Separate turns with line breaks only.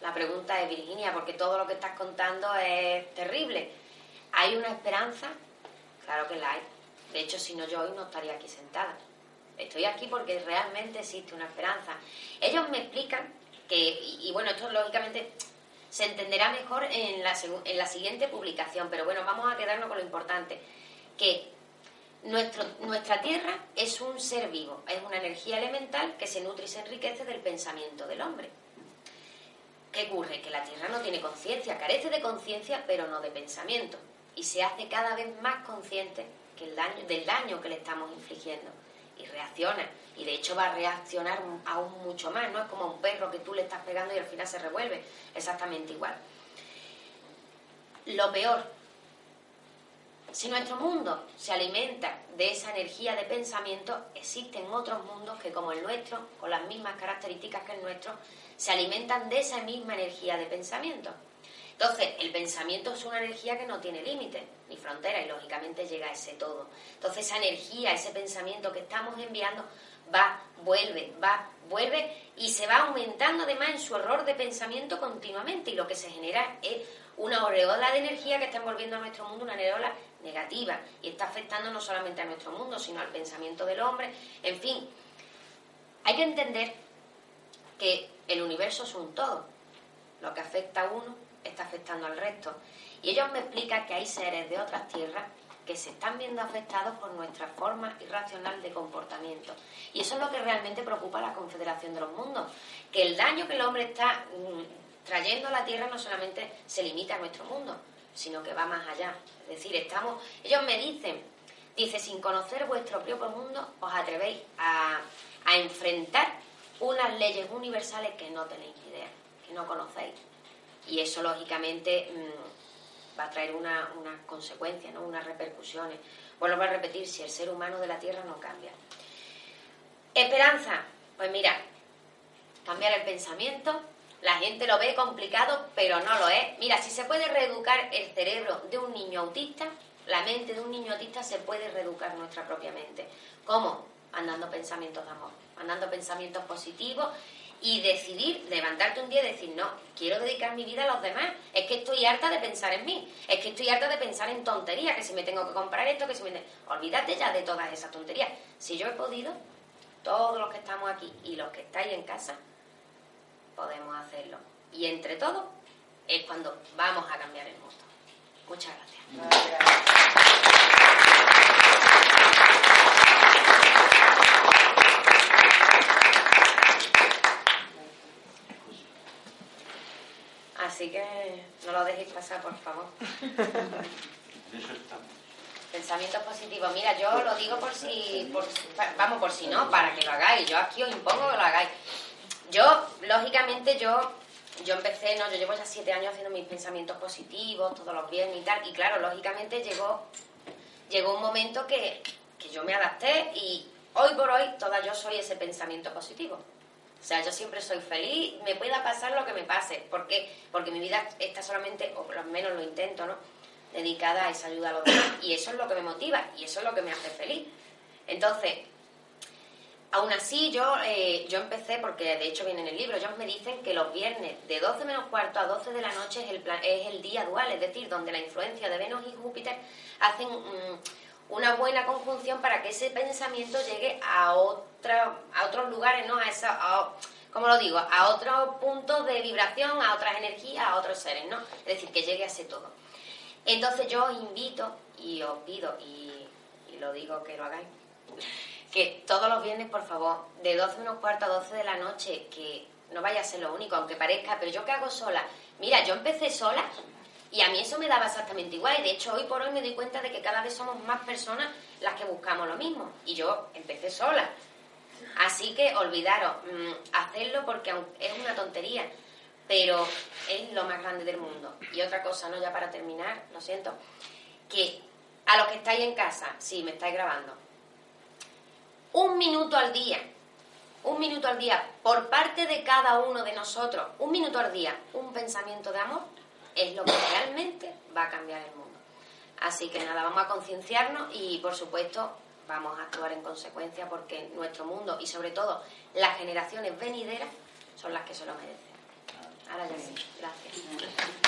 la pregunta es, Virginia, porque todo lo que estás contando es terrible. ¿Hay una esperanza? Claro que la hay. De hecho, si no yo hoy no estaría aquí sentada. Estoy aquí porque realmente existe una esperanza. Ellos me explican que, y, bueno, esto lógicamente se entenderá mejor en la, en la siguiente publicación, pero bueno, vamos a quedarnos con lo importante, que nuestro, nuestra Tierra es un ser vivo, es una energía elemental que se nutre y se enriquece del pensamiento del hombre. ¿Qué ocurre? Que la Tierra no tiene conciencia, carece de conciencia, pero no de pensamiento. Y se hace cada vez más consciente que el daño, del daño que le estamos infligiendo. Y reacciona. Y de hecho va a reaccionar aún mucho más. No es como un perro que tú le estás pegando y al final se revuelve. Exactamente igual. Lo peor, si nuestro mundo se alimenta de esa energía de pensamiento, existen otros mundos que como el nuestro, con las mismas características que el nuestro, se alimentan de esa misma energía de pensamiento. Entonces, el pensamiento es una energía que no tiene límite ni frontera y lógicamente llega a ese todo. Entonces, esa energía, ese pensamiento que estamos enviando va, vuelve, va, vuelve y se va aumentando además en su error de pensamiento continuamente y lo que se genera es una aureola de energía que está envolviendo a nuestro mundo, una aureola negativa y está afectando no solamente a nuestro mundo, sino al pensamiento del hombre. En fin, hay que entender que el universo es un todo. Lo que afecta a uno está afectando al resto. Y ellos me explican que hay seres de otras tierras que se están viendo afectados por nuestra forma irracional de comportamiento. Y eso es lo que realmente preocupa a la Confederación de los Mundos, que el daño que el hombre está mm, trayendo a la Tierra no solamente se limita a nuestro mundo, sino que va más allá. Es decir, estamos, ellos me dicen, dice, sin conocer vuestro propio mundo, os atrevéis a, a enfrentar unas leyes universales que no tenéis idea, que no conocéis. Y eso, lógicamente, mm, va a traer unas una consecuencias, ¿no? unas repercusiones. Vuelvo a repetir, si el ser humano de la Tierra no cambia. Esperanza, pues mira, cambiar el pensamiento, la gente lo ve complicado, pero no lo es. Mira, si se puede reeducar el cerebro de un niño autista, la mente de un niño autista se puede reeducar nuestra propia mente. ¿Cómo? Mandando pensamientos de amor mandando pensamientos positivos y decidir, levantarte un día y decir, no, quiero dedicar mi vida a los demás. Es que estoy harta de pensar en mí. Es que estoy harta de pensar en tonterías, que si me tengo que comprar esto, que si me... Olvídate ya de todas esas tonterías. Si yo he podido, todos los que estamos aquí y los que estáis en casa, podemos hacerlo. Y entre todos es cuando vamos a cambiar el mundo. Muchas gracias. Así que no lo dejéis pasar, por favor. Pensamientos positivos. Mira, yo lo digo por si, vamos, por si no, para que lo hagáis. Yo aquí os impongo que lo hagáis. Yo, lógicamente, yo, yo empecé, no, yo llevo ya siete años haciendo mis pensamientos positivos todos los viernes y tal. Y claro, lógicamente llegó, llegó un momento que, que yo me adapté y hoy por hoy toda yo soy ese pensamiento positivo. O sea, yo siempre soy feliz, me pueda pasar lo que me pase. ¿Por qué? Porque mi vida está solamente, o por lo menos lo intento, ¿no? Dedicada a esa ayuda a los demás. Y eso es lo que me motiva y eso es lo que me hace feliz. Entonces, aún así yo, eh, yo empecé, porque de hecho viene en el libro, ellos me dicen que los viernes de 12 menos cuarto a 12 de la noche es el, es el día dual, es decir, donde la influencia de Venus y Júpiter hacen... Mm, una buena conjunción para que ese pensamiento llegue a, otra, a otros lugares, ¿no? A esa, como lo digo, a otros puntos de vibración, a otras energías, a otros seres, ¿no? Es decir, que llegue a ese todo. Entonces yo os invito y os pido, y, lo digo que lo hagáis, que todos los viernes, por favor, de 12 menos cuarto a 12 de la noche, que no vaya a ser lo único, aunque parezca, pero yo que hago sola. Mira, yo empecé sola y a mí eso me daba exactamente igual. Y de hecho, hoy por hoy me doy cuenta de que cada vez somos más personas las que buscamos lo mismo. Y yo empecé sola. Así que olvidaros, mm, hacerlo porque es una tontería, pero es lo más grande del mundo. Y otra cosa, no ya para terminar, lo siento, que a los que estáis en casa, sí, me estáis grabando, un minuto al día, un minuto al día por parte de cada uno de nosotros, un minuto al día, un pensamiento de amor, es lo que realmente va a cambiar el mundo. Así que nada, vamos a concienciarnos y por supuesto vamos a actuar en consecuencia porque nuestro mundo y sobre todo las generaciones venideras son las que se lo merecen. Ahora ya sí, gracias.